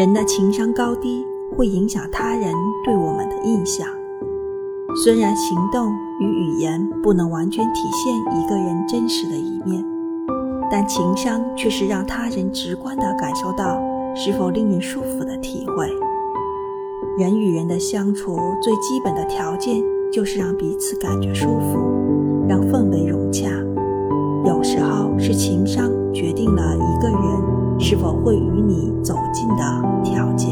人的情商高低会影响他人对我们的印象。虽然行动与语言不能完全体现一个人真实的一面，但情商却是让他人直观地感受到是否令人舒服的体会。人与人的相处最基本的条件就是让彼此感觉舒服，让氛围融洽。有时候是情商决定了一个人是否会你走近的条件。